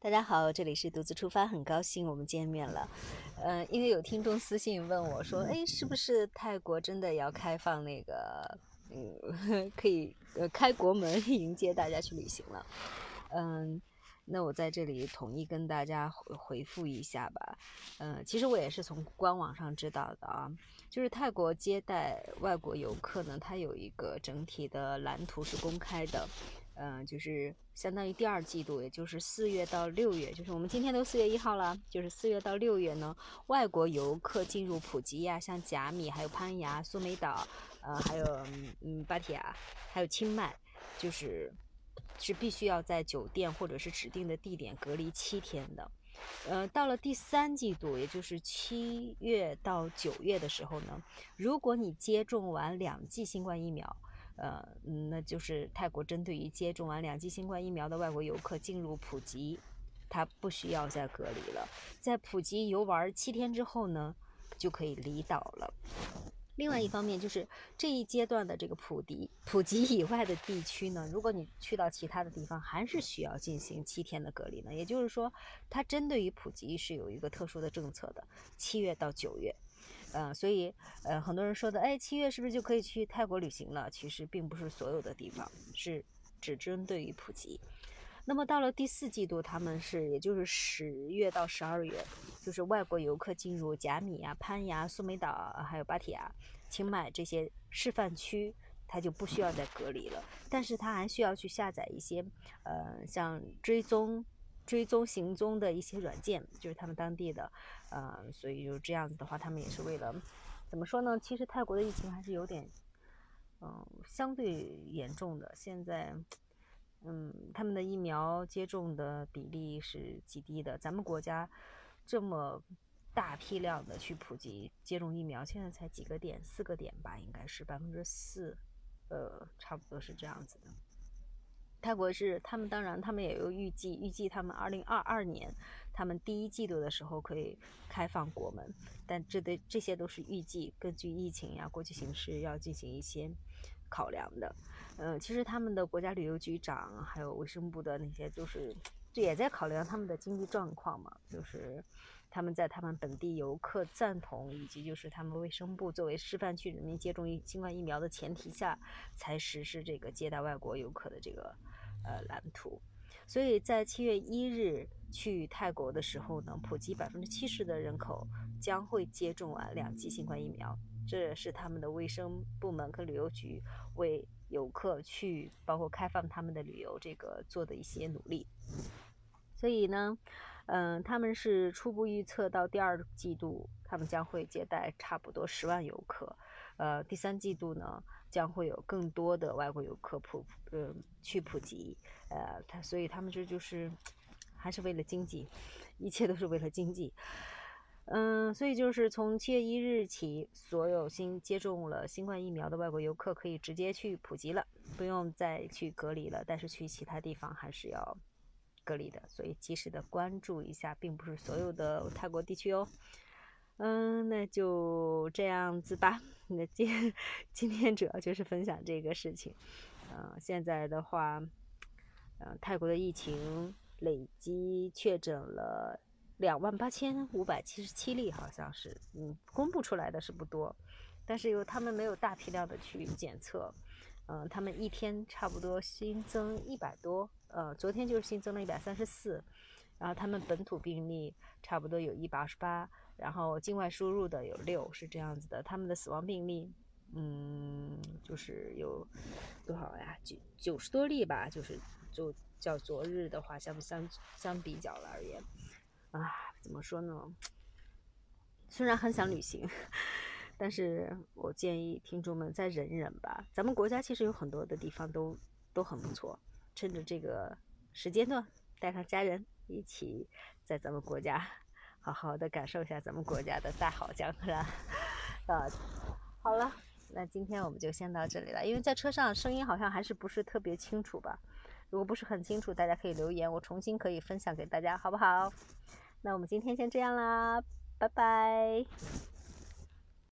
大家好，这里是独自出发，很高兴我们见面了。呃，因为有听众私信问我说，哎，是不是泰国真的要开放那个，嗯，可以呃开国门 迎接大家去旅行了？嗯，那我在这里统一跟大家回回复一下吧。嗯，其实我也是从官网上知道的啊，就是泰国接待外国游客呢，它有一个整体的蓝图是公开的。嗯，就是相当于第二季度，也就是四月到六月，就是我们今天都四月一号了，就是四月到六月呢，外国游客进入普吉呀，像甲米、还有攀牙、苏梅岛，呃，还有嗯芭提雅，还有清迈，就是是必须要在酒店或者是指定的地点隔离七天的。呃，到了第三季度，也就是七月到九月的时候呢，如果你接种完两剂新冠疫苗。呃，那就是泰国针对于接种完两剂新冠疫苗的外国游客进入普吉，他不需要再隔离了。在普吉游玩七天之后呢，就可以离岛了。另外一方面，就是这一阶段的这个普迪普吉以外的地区呢，如果你去到其他的地方，还是需要进行七天的隔离呢。也就是说，它针对于普吉是有一个特殊的政策的，七月到九月。呃，所以，呃，很多人说的，哎，七月是不是就可以去泰国旅行了？其实并不是所有的地方，是只针对于普吉。那么到了第四季度，他们是也就是十月到十二月，就是外国游客进入甲米啊、攀牙、苏梅岛还有芭提雅、清迈这些示范区，他就不需要再隔离了，但是他还需要去下载一些，呃，像追踪。追踪行踪的一些软件，就是他们当地的，呃，所以就这样子的话，他们也是为了，怎么说呢？其实泰国的疫情还是有点，嗯，相对严重的。现在，嗯，他们的疫苗接种的比例是极低的。咱们国家这么大批量的去普及接种疫苗，现在才几个点，四个点吧，应该是百分之四，呃，差不多是这样子的。泰国是他们，当然他们也有预计，预计他们二零二二年，他们第一季度的时候可以开放国门，但这对这些都是预计，根据疫情呀、国际形势要进行一些考量的。呃，其实他们的国家旅游局长还有卫生部的那些，就是这也在考量他们的经济状况嘛，就是他们在他们本地游客赞同，以及就是他们卫生部作为示范区人民接种疫新冠疫苗的前提下，才实施这个接待外国游客的这个。呃，蓝图，所以在七月一日去泰国的时候呢，普及百分之七十的人口将会接种完两剂新冠疫苗，这是他们的卫生部门跟旅游局为游客去，包括开放他们的旅游这个做的一些努力。所以呢，嗯，他们是初步预测到第二季度，他们将会接待差不多十万游客，呃，第三季度呢。将会有更多的外国游客普呃去普及，呃，他所以他们这就是还是为了经济，一切都是为了经济，嗯，所以就是从七月一日起，所有新接种了新冠疫苗的外国游客可以直接去普及了，不用再去隔离了。但是去其他地方还是要隔离的，所以及时的关注一下，并不是所有的泰国地区哦。嗯，那就这样子吧。那今今天主要就是分享这个事情。嗯，现在的话，嗯，泰国的疫情累计确诊了两万八千五百七十七例，好像是。嗯，公布出来的是不多，但是有他们没有大批量的去检测。嗯，他们一天差不多新增一百多。呃，昨天就是新增了一百三十四。然后他们本土病例差不多有一百二十八。然后境外输入的有六，是这样子的。他们的死亡病例，嗯，就是有多少呀？九九十多例吧。就是就较昨日的话，相相相比较了而言，啊，怎么说呢？虽然很想旅行，但是我建议听众们再忍忍吧。咱们国家其实有很多的地方都都很不错，趁着这个时间段，带上家人一起在咱们国家。好好的感受一下咱们国家的大好江山，呃，好了，那今天我们就先到这里了。因为在车上声音好像还是不是特别清楚吧？如果不是很清楚，大家可以留言，我重新可以分享给大家，好不好？那我们今天先这样啦，拜拜。